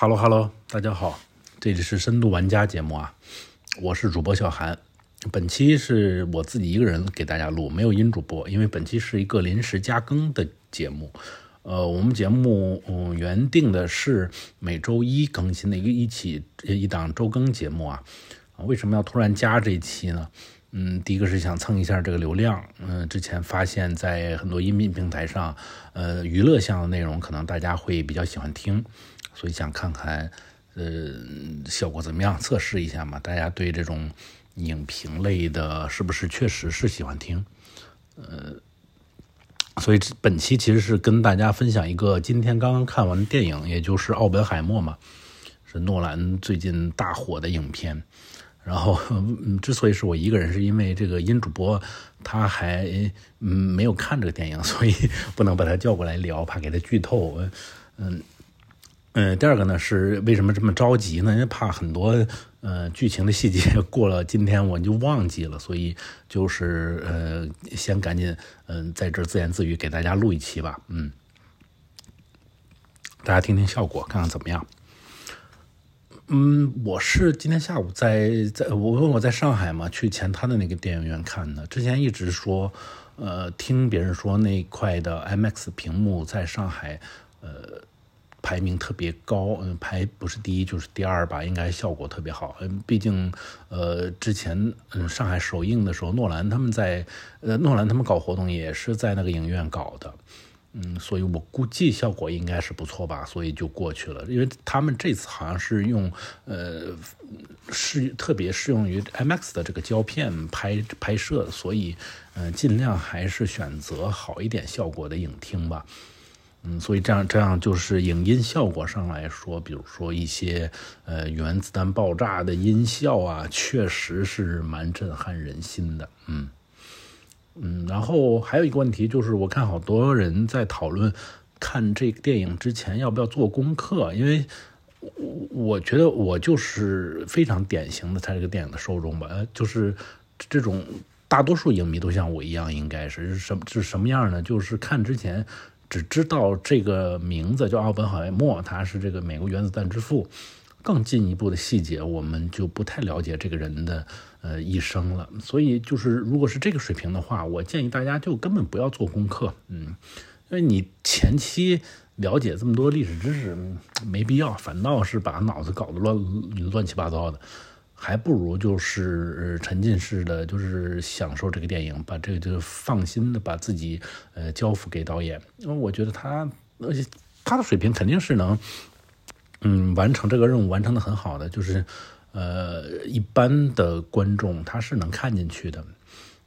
Hello Hello，大家好，这里是深度玩家节目啊，我是主播小韩。本期是我自己一个人给大家录，没有音主播，因为本期是一个临时加更的节目。呃，我们节目嗯原定的是每周一更新的一个一起一档周更节目啊，为什么要突然加这一期呢？嗯，第一个是想蹭一下这个流量。嗯，之前发现，在很多音频平台上，呃，娱乐向的内容可能大家会比较喜欢听，所以想看看，呃，效果怎么样，测试一下嘛。大家对这种影评类的，是不是确实是喜欢听？呃，所以本期其实是跟大家分享一个今天刚刚看完的电影，也就是《奥本海默》嘛，是诺兰最近大火的影片。然后，嗯，之所以是我一个人，是因为这个音主播他还嗯没有看这个电影，所以不能把他叫过来聊，怕给他剧透。嗯嗯，第二个呢是为什么这么着急呢？因为怕很多呃剧情的细节 过了今天我就忘记了，所以就是呃先赶紧嗯在这自言自语给大家录一期吧。嗯，大家听听效果，看看怎么样。嗯，我是今天下午在在，我问我在上海嘛，去前滩的那个电影院看的。之前一直说，呃，听别人说那块的 IMAX 屏幕在上海，呃，排名特别高，嗯，排不是第一就是第二吧，应该效果特别好。嗯，毕竟，呃，之前嗯上海首映的时候，诺兰他们在，呃，诺兰他们搞活动也是在那个影院搞的。嗯，所以我估计效果应该是不错吧，所以就过去了。因为他们这次好像是用呃适特别适用于 IMAX 的这个胶片拍拍摄，所以嗯尽量还是选择好一点效果的影厅吧。嗯，所以这样这样就是影音效果上来说，比如说一些呃原子弹爆炸的音效啊，确实是蛮震撼人心的。嗯。嗯，然后还有一个问题就是，我看好多人在讨论看这个电影之前要不要做功课，因为我我觉得我就是非常典型的他这个电影的受众吧，就是这种大多数影迷都像我一样，应该是什是什么样呢？就是看之前只知道这个名字叫奥本海默，他是这个美国原子弹之父。更进一步的细节，我们就不太了解这个人的呃一生了。所以，就是如果是这个水平的话，我建议大家就根本不要做功课，嗯，因为你前期了解这么多历史知识没必要，反倒是把脑子搞得乱乱七八糟的，还不如就是沉浸式的，就是享受这个电影，把这个就放心的把自己呃交付给导演。因为我觉得他，而且他的水平肯定是能。嗯，完成这个任务完成的很好的，就是，呃，一般的观众他是能看进去的，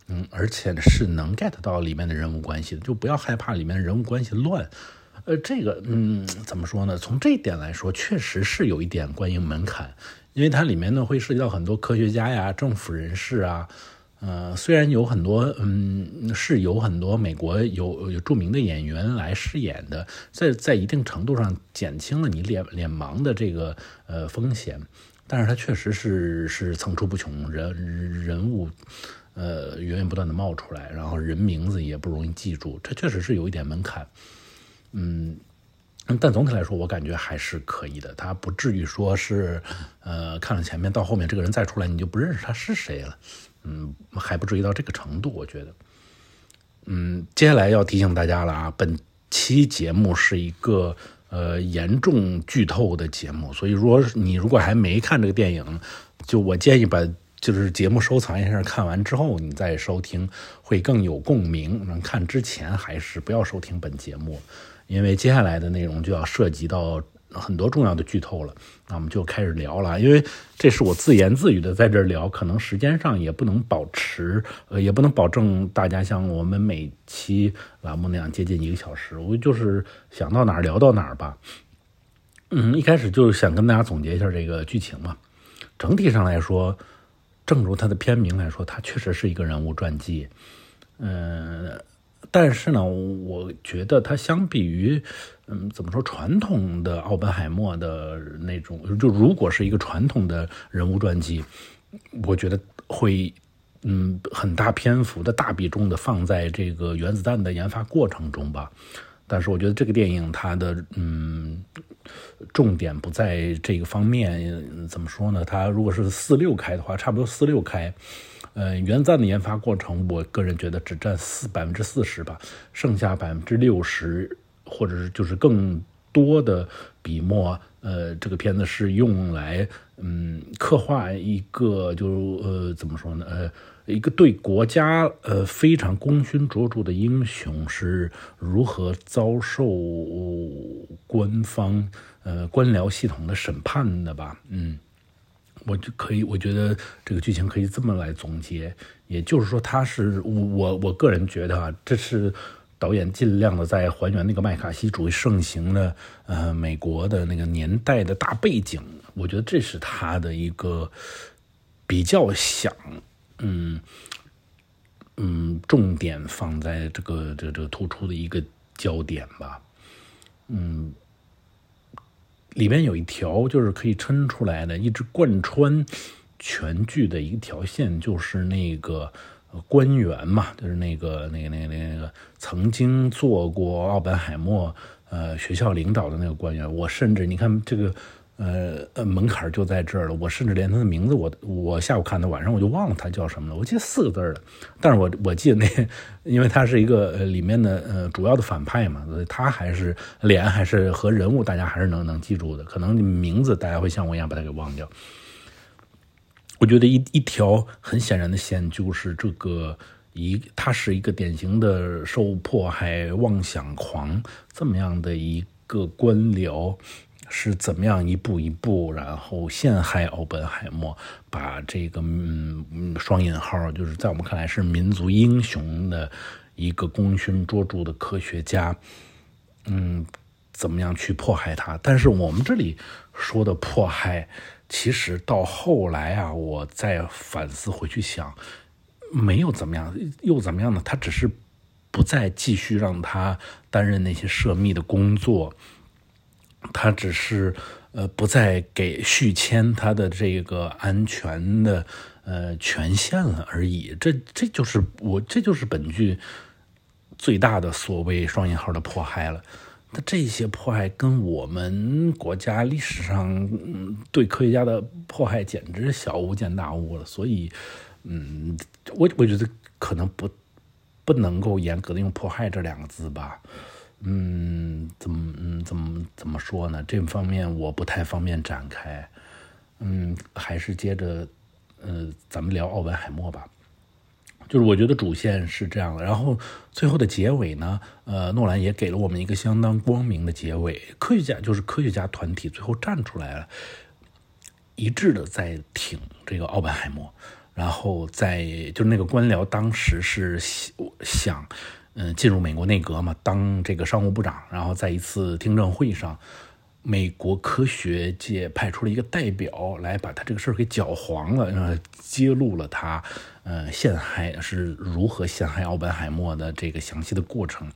嗯，而且是能 get 到里面的人物关系的，就不要害怕里面人物关系乱，呃，这个，嗯，怎么说呢？从这一点来说，确实是有一点观影门槛，因为它里面呢会涉及到很多科学家呀、政府人士啊。呃，虽然有很多，嗯，是有很多美国有有著名的演员来饰演的，在在一定程度上减轻了你脸脸盲的这个呃风险，但是它确实是是层出不穷，人人物呃源源不断的冒出来，然后人名字也不容易记住，这确实是有一点门槛，嗯，但总体来说，我感觉还是可以的，他不至于说是呃看了前面到后面这个人再出来你就不认识他是谁了。嗯，还不至于到这个程度，我觉得。嗯，接下来要提醒大家了啊，本期节目是一个呃严重剧透的节目，所以如果你如果还没看这个电影，就我建议把就是节目收藏一下，看完之后你再收听会更有共鸣。能看之前还是不要收听本节目，因为接下来的内容就要涉及到。很多重要的剧透了，那我们就开始聊了。因为这是我自言自语的在这聊，可能时间上也不能保持，呃，也不能保证大家像我们每期栏目那样接近一个小时。我就是想到哪儿聊到哪儿吧。嗯，一开始就是想跟大家总结一下这个剧情嘛。整体上来说，正如它的片名来说，它确实是一个人物传记。嗯。但是呢，我觉得它相比于，嗯，怎么说传统的奥本海默的那种，就如果是一个传统的人物传记，我觉得会，嗯，很大篇幅的大比重的放在这个原子弹的研发过程中吧。但是我觉得这个电影它的，嗯，重点不在这个方面，怎么说呢？它如果是四六开的话，差不多四六开。呃，原赞的研发过程，我个人觉得只占四百分之四十吧，剩下百分之六十，或者是就是更多的笔墨，呃，这个片子是用来嗯刻画一个就呃怎么说呢？呃，一个对国家呃非常功勋卓著的英雄是如何遭受官方呃官僚系统的审判的吧？嗯。我就可以，我觉得这个剧情可以这么来总结，也就是说，他是我我个人觉得啊，这是导演尽量的在还原那个麦卡锡主义盛行的呃美国的那个年代的大背景，我觉得这是他的一个比较想嗯嗯重点放在这个这这个突出的一个焦点吧，嗯。里面有一条就是可以撑出来的，一直贯穿全剧的一条线，就是那个官员嘛，就是那个那个那个那个曾经做过奥本海默呃学校领导的那个官员。我甚至你看这个。呃呃，门槛就在这儿了。我甚至连他的名字，我我下午看的，晚上我就忘了他叫什么了。我记得四个字的，但是我我记得那，因为他是一个呃里面的呃主要的反派嘛，所以他还是脸还是和人物大家还是能能记住的。可能名字大家会像我一样把他给忘掉。我觉得一一条很显然的线就是这个一，他是一个典型的受迫害妄想狂这么样的一个官僚。是怎么样一步一步，然后陷害奥本海默，把这个嗯双引号，就是在我们看来是民族英雄的一个功勋卓著的科学家，嗯，怎么样去迫害他？但是我们这里说的迫害，其实到后来啊，我再反思回去想，没有怎么样，又怎么样呢？他只是不再继续让他担任那些涉密的工作。他只是呃不再给续签他的这个安全的呃权限了而已，这这就是我这就是本剧最大的所谓双引号的迫害了。那这些迫害跟我们国家历史上对科学家的迫害简直小巫见大巫了。所以，嗯，我我觉得可能不不能够严格的用迫害这两个字吧。嗯，怎么嗯怎么怎么说呢？这方面我不太方便展开。嗯，还是接着，呃，咱们聊奥本海默吧。就是我觉得主线是这样的，然后最后的结尾呢，呃，诺兰也给了我们一个相当光明的结尾。科学家就是科学家团体最后站出来了，一致的在挺这个奥本海默，然后在就是那个官僚当时是想。嗯，进入美国内阁嘛，当这个商务部长。然后在一次听证会上，美国科学界派出了一个代表来把他这个事儿给搅黄了，呃，揭露了他，呃，陷害是如何陷害奥本海默的这个详细的过程。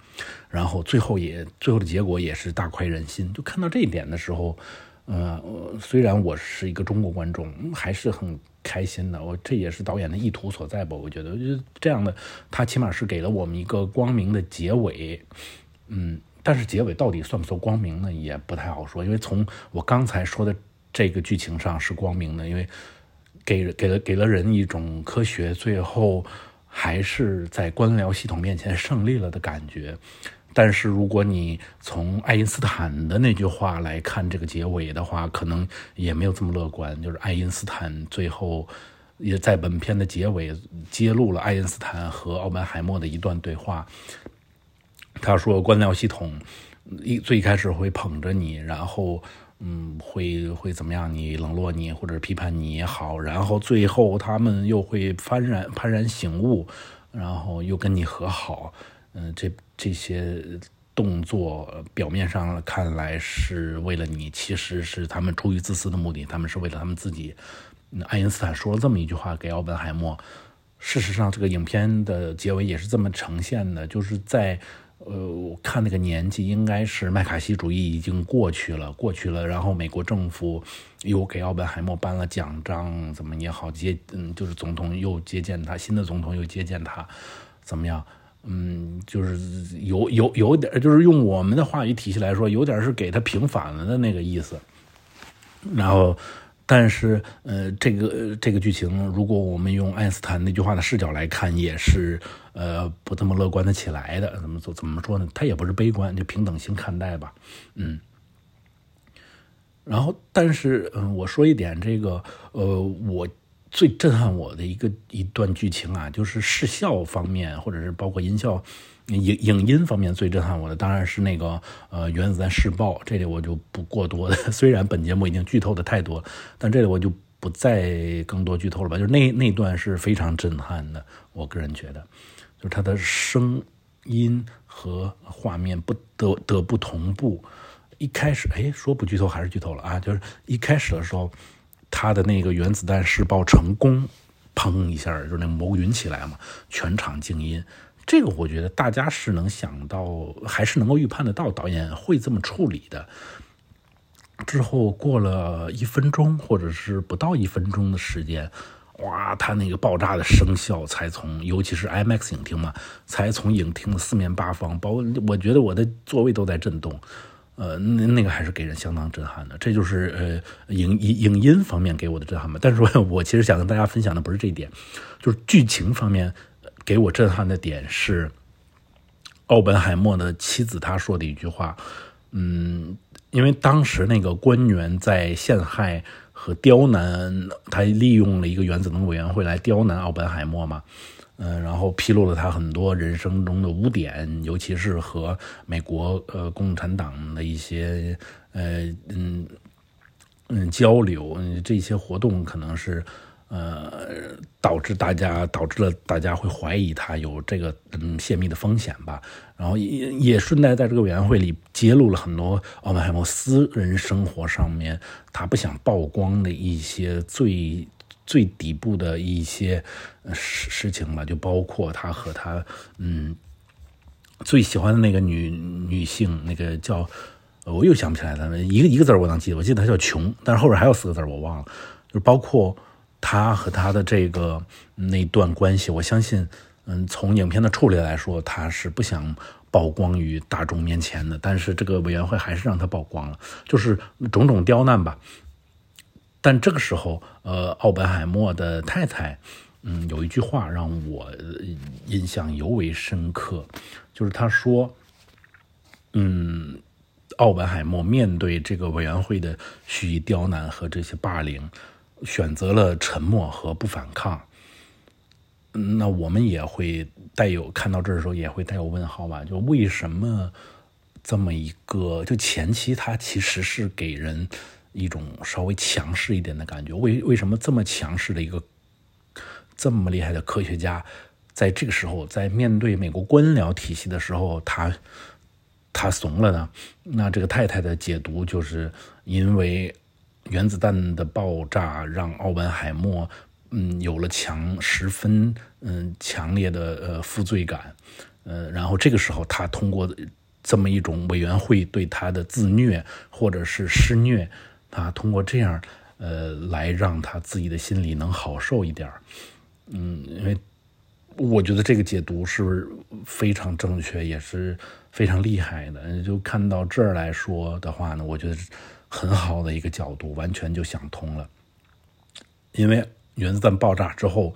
然后最后也最后的结果也是大快人心。就看到这一点的时候，呃，虽然我是一个中国观众，还是很。开心的，我这也是导演的意图所在吧？我觉得，就这样的，他起码是给了我们一个光明的结尾，嗯，但是结尾到底算不算光明呢？也不太好说，因为从我刚才说的这个剧情上是光明的，因为给给了给了人一种科学最后还是在官僚系统面前胜利了的感觉。但是如果你从爱因斯坦的那句话来看这个结尾的话，可能也没有这么乐观。就是爱因斯坦最后也在本片的结尾揭露了爱因斯坦和奥本海默的一段对话。他说，官僚系统一最开始会捧着你，然后嗯，会会怎么样？你冷落你或者批判你也好，然后最后他们又会幡然幡然醒悟，然后又跟你和好。嗯，这这些动作表面上看来是为了你，其实是他们出于自私的目的，他们是为了他们自己。爱因斯坦说了这么一句话给奥本海默。事实上，这个影片的结尾也是这么呈现的，就是在呃，我看那个年纪应该是麦卡锡主义已经过去了，过去了，然后美国政府又给奥本海默颁了奖章，怎么也好接，嗯，就是总统又接见他，新的总统又接见他，怎么样？嗯，就是有有有点，就是用我们的话语体系来说，有点是给他平反了的那个意思。然后，但是呃，这个这个剧情，如果我们用爱因斯坦那句话的视角来看，也是呃不这么乐观的起来的。怎么怎怎么说呢？他也不是悲观，就平等性看待吧。嗯。然后，但是嗯，我说一点这个呃，我。最震撼我的一个一段剧情啊，就是视效方面，或者是包括音效、影影音方面最震撼我的，当然是那个呃原子弹试爆。这里我就不过多的，虽然本节目已经剧透的太多，但这里我就不再更多剧透了吧。就是那那段是非常震撼的，我个人觉得，就是它的声音和画面不得得不同步。一开始，哎，说不剧透还是剧透了啊？就是一开始的时候。他的那个原子弹试爆成功，砰一下，就是那蘑菇云起来嘛，全场静音。这个我觉得大家是能想到，还是能够预判得到导演会这么处理的。之后过了一分钟，或者是不到一分钟的时间，哇，他那个爆炸的声效才从，尤其是 IMAX 影厅嘛，才从影厅的四面八方，包括我觉得我的座位都在震动。呃，那那个还是给人相当震撼的，这就是呃影影影音方面给我的震撼吧。但是我我其实想跟大家分享的不是这一点，就是剧情方面给我震撼的点是奥本海默的妻子他说的一句话，嗯，因为当时那个官员在陷害和刁难，他利用了一个原子能委员会来刁难奥本海默嘛。嗯，然后披露了他很多人生中的污点，尤其是和美国呃共产党的一些呃嗯嗯交流，这些活动可能是呃导致大家导致了大家会怀疑他有这个嗯泄密的风险吧。然后也也顺带在这个委员会里揭露了很多奥本海默私人生活上面他不想曝光的一些最。最底部的一些事事情吧，就包括他和他嗯最喜欢的那个女女性，那个叫我又想不起来了，一个一个字我能记得，我记得她叫琼，但是后边还有四个字我忘了。就包括他和他的这个那段关系，我相信，嗯，从影片的处理来说，他是不想曝光于大众面前的，但是这个委员会还是让他曝光了，就是种种刁难吧。但这个时候，呃，奥本海默的太太，嗯，有一句话让我印象尤为深刻，就是他说，嗯，奥本海默面对这个委员会的蓄意刁难和这些霸凌，选择了沉默和不反抗。那我们也会带有看到这儿的时候也会带有问号吧？就为什么这么一个，就前期他其实是给人。一种稍微强势一点的感觉，为为什么这么强势的一个这么厉害的科学家，在这个时候，在面对美国官僚体系的时候，他他怂了呢？那这个太太的解读就是因为原子弹的爆炸让奥本海默嗯有了强十分嗯强烈的呃负罪感，呃，然后这个时候他通过这么一种委员会对他的自虐或者是施虐。他通过这样，呃，来让他自己的心里能好受一点嗯，因为我觉得这个解读是非常正确，也是非常厉害的。就看到这儿来说的话呢，我觉得很好的一个角度，完全就想通了。因为原子弹爆炸之后，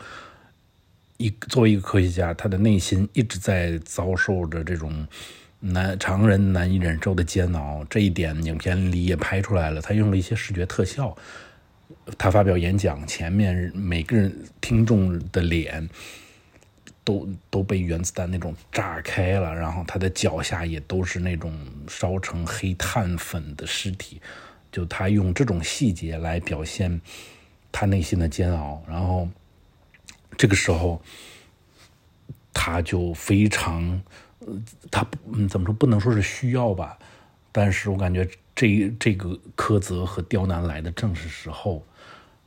一作为一个科学家，他的内心一直在遭受着这种。难常人难以忍受的煎熬，这一点影片里也拍出来了。他用了一些视觉特效，他发表演讲前面每个人听众的脸都都被原子弹那种炸开了，然后他的脚下也都是那种烧成黑炭粉的尸体。就他用这种细节来表现他内心的煎熬，然后这个时候他就非常。呃，他嗯，怎么说不能说是需要吧，但是我感觉这这个苛责和刁难来的正是时候，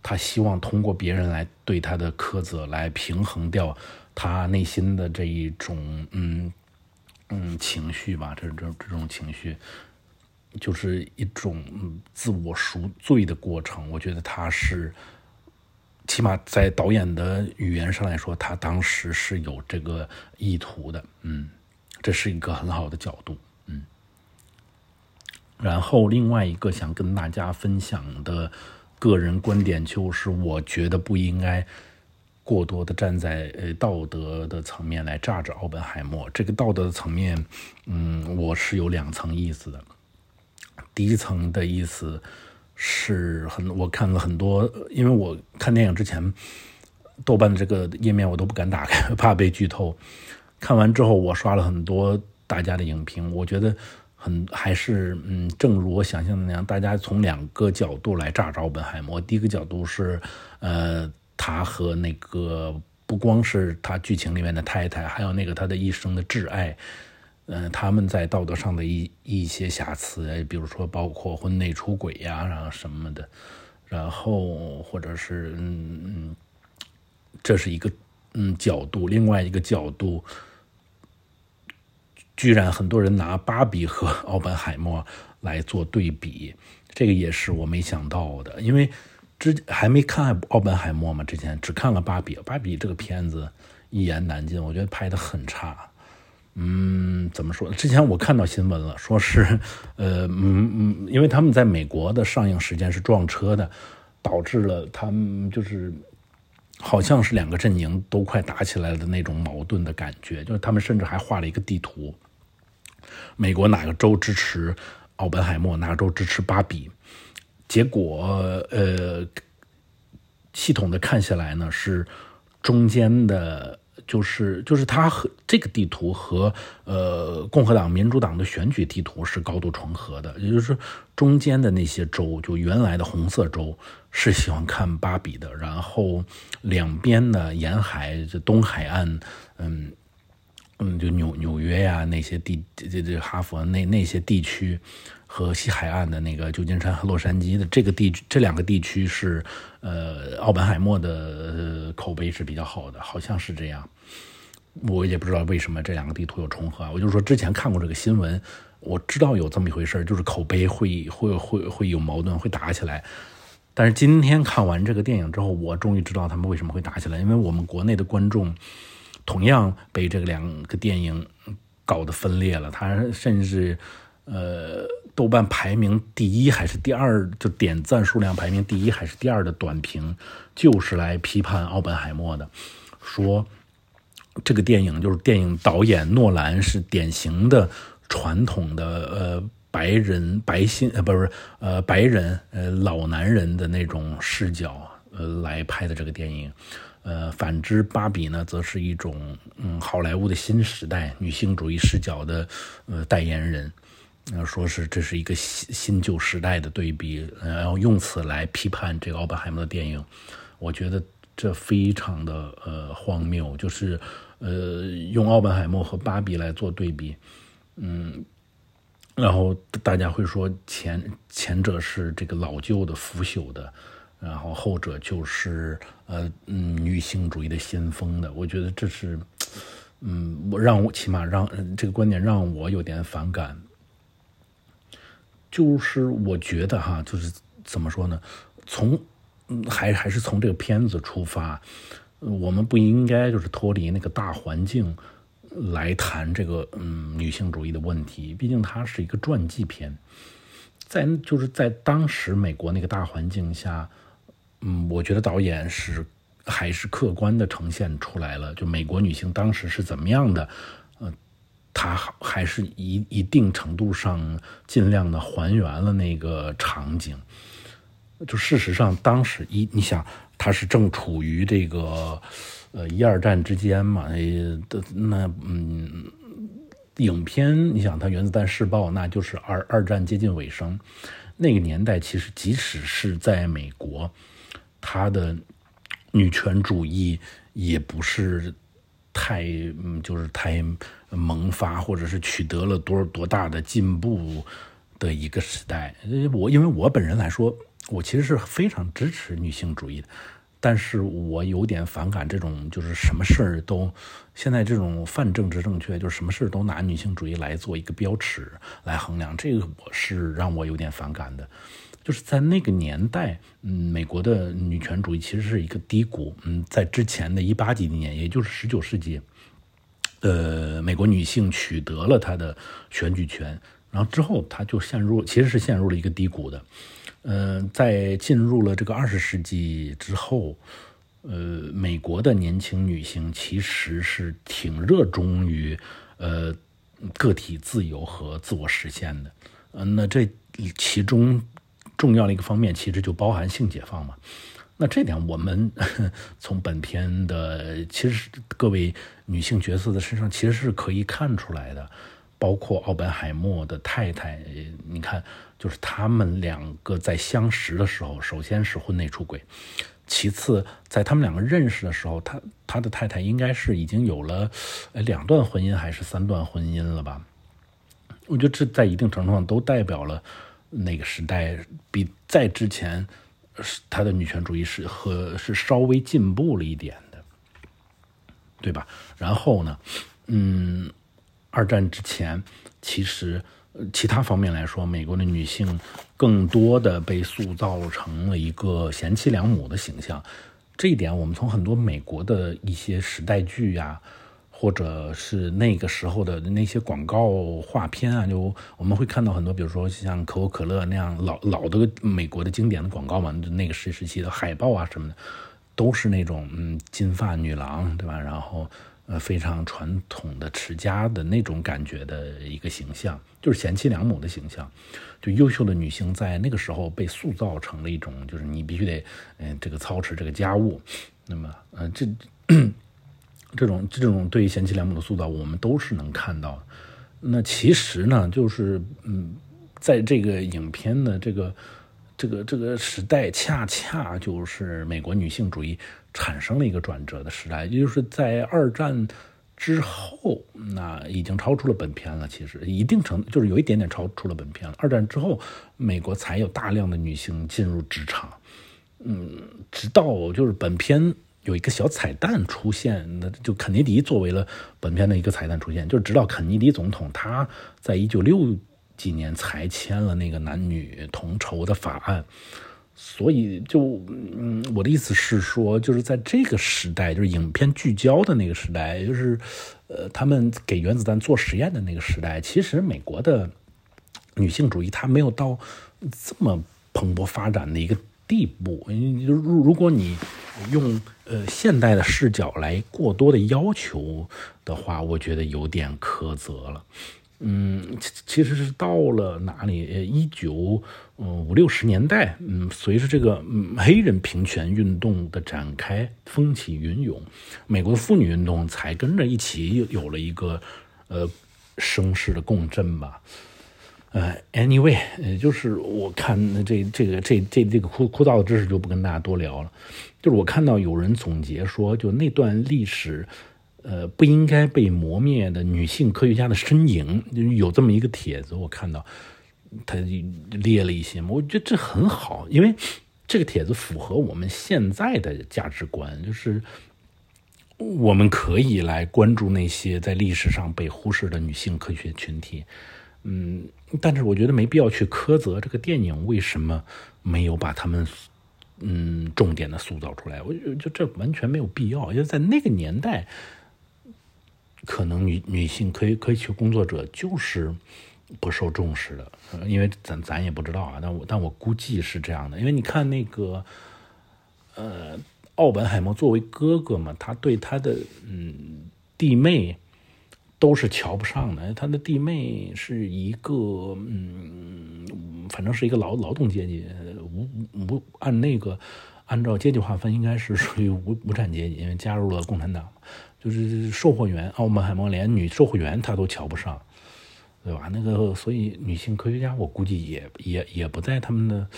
他希望通过别人来对他的苛责来平衡掉他内心的这一种嗯嗯情绪吧，这这这种情绪就是一种自我赎罪的过程。我觉得他是起码在导演的语言上来说，他当时是有这个意图的，嗯，这是一个很好的角度，嗯。然后另外一个想跟大家分享的个人观点就是，我觉得不应该过多的站在呃道德的层面来炸着奥本海默。这个道德的层面，嗯，我是有两层意思的。第一层的意思。是很，我看了很多，因为我看电影之前，豆瓣的这个页面我都不敢打开，怕被剧透。看完之后，我刷了很多大家的影评，我觉得很还是嗯，正如我想象的那样，大家从两个角度来炸着本海默。第一个角度是，呃，他和那个不光是他剧情里面的太太，还有那个他的一生的挚爱。嗯，他们在道德上的一一些瑕疵，比如说包括婚内出轨呀，然后什么的，然后或者是嗯嗯，这是一个嗯角度，另外一个角度，居然很多人拿芭比和奥本海默来做对比，这个也是我没想到的，因为之还没看奥本海默嘛，之前只看了芭比，芭比这个片子一言难尽，我觉得拍的很差。嗯，怎么说？之前我看到新闻了，说是，呃，嗯嗯，因为他们在美国的上映时间是撞车的，导致了他们就是好像是两个阵营都快打起来了的那种矛盾的感觉。就是他们甚至还画了一个地图，美国哪个州支持奥本海默，哪个州支持芭比。结果，呃，系统的看下来呢，是中间的。就是就是它和这个地图和呃共和党、民主党的选举地图是高度重合的，也就是说中间的那些州，就原来的红色州是喜欢看芭比的，然后两边的沿海这东海岸，嗯嗯，就纽纽约呀那些地这这哈佛那那些地区。和西海岸的那个旧金山和洛杉矶的这个地区，这两个地区是，呃，奥本海默的口碑是比较好的，好像是这样。我也不知道为什么这两个地图有重合。我就说之前看过这个新闻，我知道有这么一回事就是口碑会会会会有矛盾，会打起来。但是今天看完这个电影之后，我终于知道他们为什么会打起来，因为我们国内的观众同样被这两个电影搞得分裂了，他甚至。呃，豆瓣排名第一还是第二？就点赞数量排名第一还是第二的短评，就是来批判奥本海默的，说这个电影就是电影导演诺兰是典型的传统的呃白人白心呃不是不是呃白人呃老男人的那种视角呃来拍的这个电影，呃反之芭比呢则是一种嗯好莱坞的新时代女性主义视角的呃代言人。呃说是这是一个新新旧时代的对比，然后用此来批判这个奥本海默的电影，我觉得这非常的呃荒谬，就是呃用奥本海默和芭比来做对比，嗯，然后大家会说前前者是这个老旧的腐朽的，然后后者就是呃嗯女性主义的先锋的，我觉得这是嗯我让我起码让这个观点让我有点反感。就是我觉得哈，就是怎么说呢？从还还是从这个片子出发，我们不应该就是脱离那个大环境来谈这个嗯女性主义的问题。毕竟它是一个传记片，在就是在当时美国那个大环境下，嗯，我觉得导演是还是客观的呈现出来了，就美国女性当时是怎么样的。呃他还是一一定程度上尽量的还原了那个场景。就事实上，当时一你想，他是正处于这个呃一二战之间嘛，的那嗯，影片你想，他原子弹试爆，那就是二二战接近尾声。那个年代，其实即使是在美国，他的女权主义也不是。太嗯，就是太萌发，或者是取得了多多大的进步的一个时代。我因为我本人来说，我其实是非常支持女性主义的，但是我有点反感这种就是什么事儿都现在这种泛政治正确，就是什么事儿都拿女性主义来做一个标尺来衡量，这个我是让我有点反感的。就是在那个年代，嗯，美国的女权主义其实是一个低谷。嗯，在之前的一八几年，也就是十九世纪，呃，美国女性取得了她的选举权，然后之后她就陷入，其实是陷入了一个低谷的。嗯，在进入了这个二十世纪之后，呃，美国的年轻女性其实是挺热衷于呃个体自由和自我实现的。嗯，那这其中。重要的一个方面，其实就包含性解放嘛。那这点我们 从本片的其实各位女性角色的身上，其实是可以看出来的。包括奥本海默的太太，你看，就是他们两个在相识的时候，首先是婚内出轨，其次在他们两个认识的时候，他他的太太应该是已经有了两段婚姻还是三段婚姻了吧？我觉得这在一定程度上都代表了。那个时代比在之前，他的女权主义是和是稍微进步了一点的，对吧？然后呢，嗯，二战之前，其实其他方面来说，美国的女性更多的被塑造成了一个贤妻良母的形象。这一点，我们从很多美国的一些时代剧呀。或者是那个时候的那些广告画片啊，就我们会看到很多，比如说像可口可乐那样老老的美国的经典的广告嘛，那个时时期的海报啊什么的，都是那种嗯金发女郎，对吧？然后呃非常传统的持家的那种感觉的一个形象，就是贤妻良母的形象。就优秀的女性在那个时候被塑造成了一种，就是你必须得嗯这个操持这个家务。那么呃这。这种这种对贤妻良母的塑造，我们都是能看到。那其实呢，就是嗯，在这个影片的这个这个这个时代，恰恰就是美国女性主义产生了一个转折的时代，也就是在二战之后，那已经超出了本片了。其实一定程就是有一点点超出了本片了。二战之后，美国才有大量的女性进入职场。嗯，直到就是本片。有一个小彩蛋出现，那就肯尼迪作为了本片的一个彩蛋出现，就是直到肯尼迪总统他在一九六几年才签了那个男女同酬的法案，所以就嗯，我的意思是说，就是在这个时代，就是影片聚焦的那个时代，就是呃，他们给原子弹做实验的那个时代，其实美国的女性主义它没有到这么蓬勃发展的一个。地步，如如果你用呃现代的视角来过多的要求的话，我觉得有点苛责了。嗯，其其实是到了哪里？一九五六十年代，嗯，随着这个黑人平权运动的展开，风起云涌，美国的妇女运动才跟着一起有了一个呃声势的共振吧。呃，anyway，呃，就是我看这这个这这这个枯枯燥的知识就不跟大家多聊了。就是我看到有人总结说，就那段历史，呃，不应该被磨灭的女性科学家的身影，有这么一个帖子，我看到他列了一些嘛，我觉得这很好，因为这个帖子符合我们现在的价值观，就是我们可以来关注那些在历史上被忽视的女性科学群体。嗯，但是我觉得没必要去苛责这个电影为什么没有把他们嗯重点的塑造出来。我觉得这完全没有必要，因为在那个年代，可能女女性科科学工作者就是不受重视的。因为咱咱也不知道啊，但我但我估计是这样的。因为你看那个呃，奥本海默作为哥哥嘛，他对他的嗯弟妹。都是瞧不上的。他的弟妹是一个，嗯，反正是一个劳劳动阶级，无无按那个按照阶级划分，应该是属于无无产阶级，因为加入了共产党，就是售货员。奥本海默连女售货员他都瞧不上，对吧？那个，所以女性科学家，我估计也也也不在他们的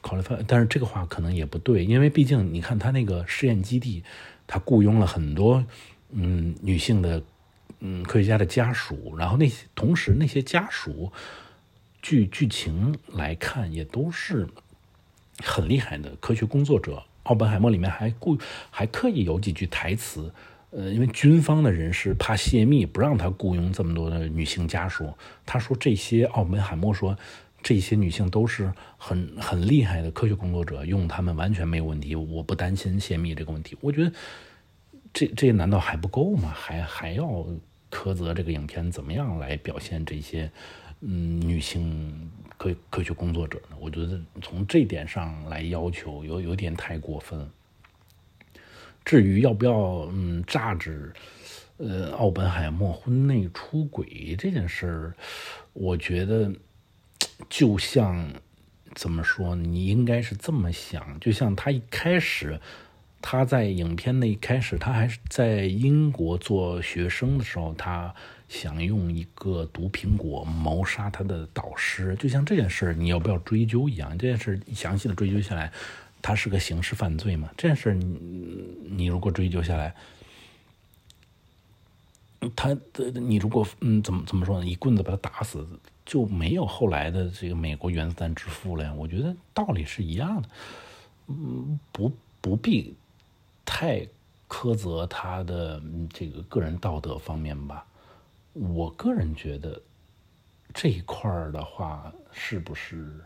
考虑范围。但是这个话可能也不对，因为毕竟你看他那个试验基地，他雇佣了很多嗯女性的。嗯，科学家的家属，然后那些同时那些家属，据剧情来看也都是很厉害的科学工作者。奥本海默里面还故还刻意有几句台词，呃，因为军方的人士怕泄密，不让他雇佣这么多的女性家属。他说这些奥本海默说这些女性都是很很厉害的科学工作者，用她们完全没有问题，我不担心泄密这个问题。我觉得这这难道还不够吗？还还要苛责这个影片怎么样来表现这些嗯女性科科学工作者呢？我觉得从这点上来要求有有点太过分。至于要不要嗯榨汁，呃，奥本海默婚内出轨这件事儿，我觉得就像怎么说，你应该是这么想，就像他一开始他在影片的一开始，他还是在英国做学生的时候，他想用一个毒苹果谋杀他的导师，就像这件事儿，你要不要追究一样，这件事详细的追究下来。他是个刑事犯罪嘛？这件事你你如果追究下来，他你如果嗯怎么怎么说呢？一棍子把他打死，就没有后来的这个美国原子弹之父了呀。我觉得道理是一样的，嗯，不不必太苛责他的这个个人道德方面吧。我个人觉得这一块儿的话，是不是？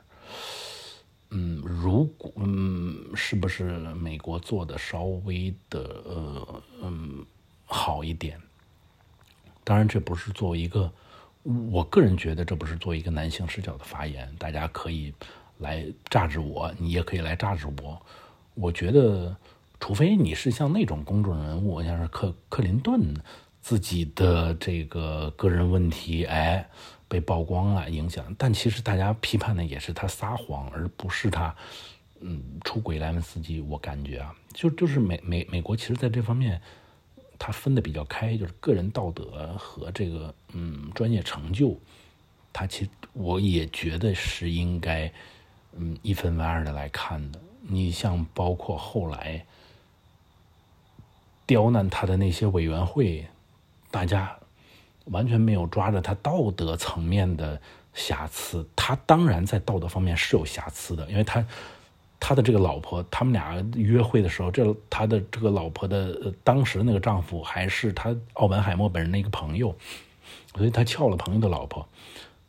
嗯，如果嗯，是不是美国做的稍微的呃嗯好一点？当然，这不是作为一个，我个人觉得这不是作为一个男性视角的发言。大家可以来榨制我，你也可以来榨制我。我觉得，除非你是像那种公众人物，像是克克林顿自己的这个个人问题，哎。被曝光了，影响。但其实大家批判的也是他撒谎，而不是他，嗯，出轨莱文斯基。我感觉啊，就就是美美美国，其实在这方面，他分的比较开，就是个人道德和这个嗯专业成就，他其实我也觉得是应该嗯一分为二的来看的。你像包括后来刁难他的那些委员会，大家。完全没有抓着他道德层面的瑕疵，他当然在道德方面是有瑕疵的，因为他他的这个老婆，他们俩约会的时候，这他的这个老婆的当时那个丈夫还是他奥本海默本人的一个朋友，所以他撬了朋友的老婆，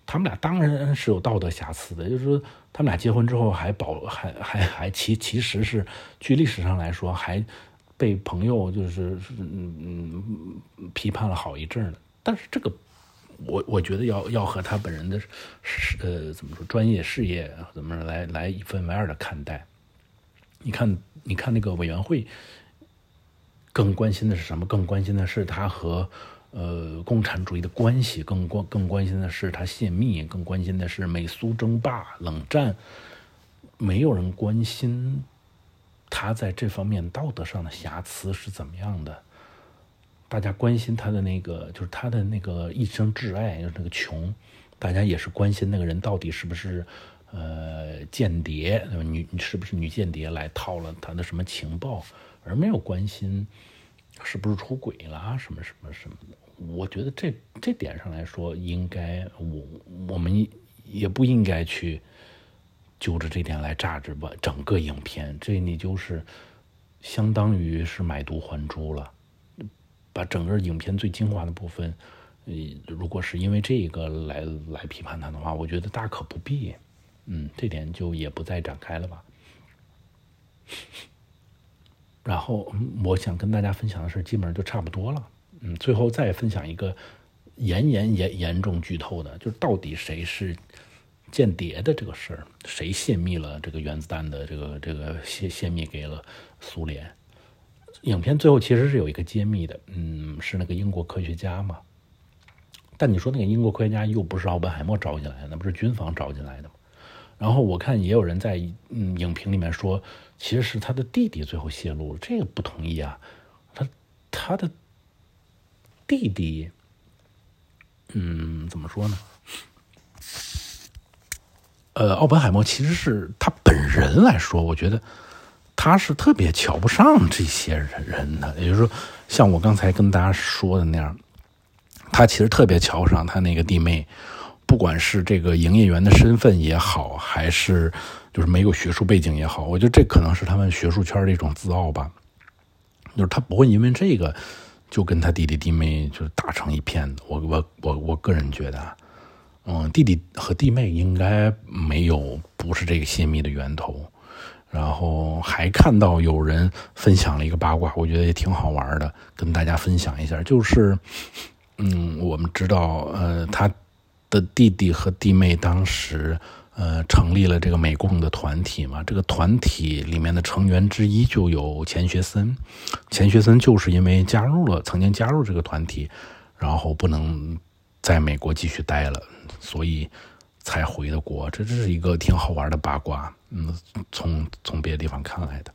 他们俩当然是有道德瑕疵的，就是说他们俩结婚之后还保还还还其其实是据历史上来说还被朋友就是嗯嗯批判了好一阵呢。但是这个，我我觉得要要和他本人的，呃怎么说专业事业怎么来来一分为二的看待。你看，你看那个委员会，更关心的是什么？更关心的是他和呃共产主义的关系，更关更关心的是他泄密，更关心的是美苏争霸、冷战。没有人关心他在这方面道德上的瑕疵是怎么样的。大家关心他的那个，就是他的那个一生挚爱，就是那个琼。大家也是关心那个人到底是不是呃间谍，女是不是女间谍来套了他的什么情报，而没有关心是不是出轨了什么什么什么的。我觉得这这点上来说，应该我我们也不应该去就着这点来榨汁吧。整个影片，这你就是相当于是买椟还珠了。把整个影片最精华的部分，呃，如果是因为这个来来批判他的话，我觉得大可不必。嗯，这点就也不再展开了吧。然后我想跟大家分享的事，基本上就差不多了。嗯，最后再分享一个严严严严重剧透的，就是到底谁是间谍的这个事儿，谁泄密了这个原子弹的这个这个泄泄密给了苏联。影片最后其实是有一个揭秘的，嗯，是那个英国科学家嘛。但你说那个英国科学家又不是奥本海默招进来的，那不是军方招进来的吗？然后我看也有人在嗯影评里面说，其实是他的弟弟最后泄露了，这个不同意啊。他他的弟弟，嗯，怎么说呢？呃，奥本海默其实是他本人来说，我觉得。他是特别瞧不上这些人的，也就是说，像我刚才跟大家说的那样，他其实特别瞧不上他那个弟妹，不管是这个营业员的身份也好，还是就是没有学术背景也好，我觉得这可能是他们学术圈的一种自傲吧。就是他不会因为这个就跟他弟弟弟妹就是打成一片的。我我我我个人觉得，嗯，弟弟和弟妹应该没有，不是这个泄密的源头。然后还看到有人分享了一个八卦，我觉得也挺好玩的，跟大家分享一下。就是，嗯，我们知道，呃，他的弟弟和弟妹当时，呃，成立了这个美共的团体嘛。这个团体里面的成员之一就有钱学森，钱学森就是因为加入了，曾经加入这个团体，然后不能在美国继续待了，所以。才回的国，这这是一个挺好玩的八卦。嗯，从从别的地方看来的。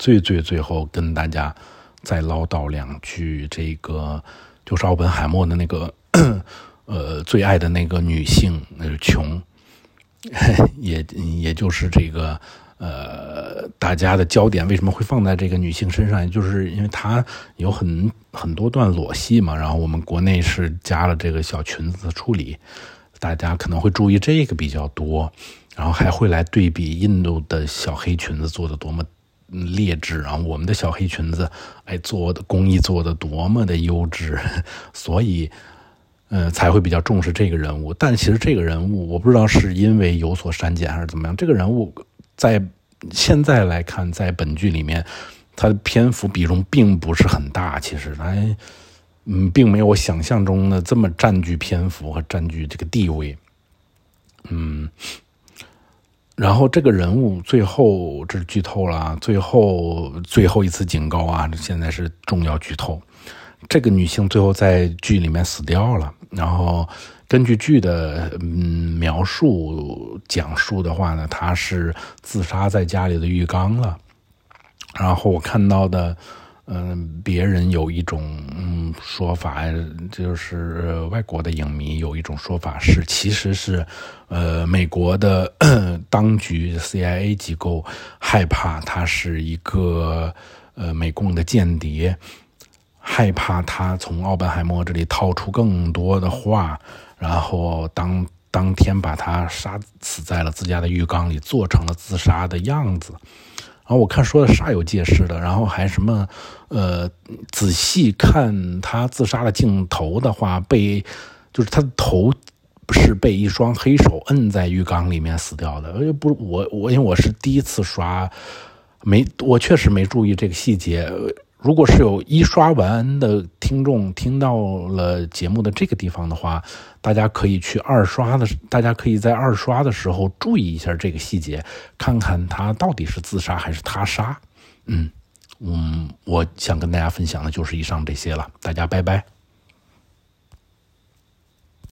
最最最后跟大家再唠叨两句，这个就是奥本海默的那个 呃最爱的那个女性，那是琼，也也就是这个呃大家的焦点为什么会放在这个女性身上？就是因为她有很很多段裸戏嘛，然后我们国内是加了这个小裙子的处理。大家可能会注意这个比较多，然后还会来对比印度的小黑裙子做的多么劣质，然后我们的小黑裙子，哎，做的工艺做的多么的优质，所以，呃，才会比较重视这个人物。但其实这个人物，我不知道是因为有所删减还是怎么样，这个人物在现在来看，在本剧里面，他的篇幅比重并不是很大。其实，哎。嗯，并没有我想象中的这么占据篇幅和占据这个地位。嗯，然后这个人物最后这是剧透了，最后最后一次警告啊！现在是重要剧透，这个女性最后在剧里面死掉了。然后根据剧的嗯描述讲述的话呢，她是自杀在家里的浴缸了。然后我看到的。嗯，别人有一种嗯说法，就是外国的影迷有一种说法是，其实是，呃，美国的 当局 CIA 机构害怕他是一个呃美共的间谍，害怕他从奥本海默这里套出更多的话，然后当当天把他杀死在了自家的浴缸里，做成了自杀的样子。然后我看说的煞有介事的，然后还什么，呃，仔细看他自杀的镜头的话，被就是他的头是被一双黑手摁在浴缸里面死掉的。不，我我因为我是第一次刷，没我确实没注意这个细节。如果是有一刷完的听众听到了节目的这个地方的话，大家可以去二刷的，大家可以在二刷的时候注意一下这个细节，看看他到底是自杀还是他杀。嗯嗯，我想跟大家分享的就是以上这些了，大家拜拜。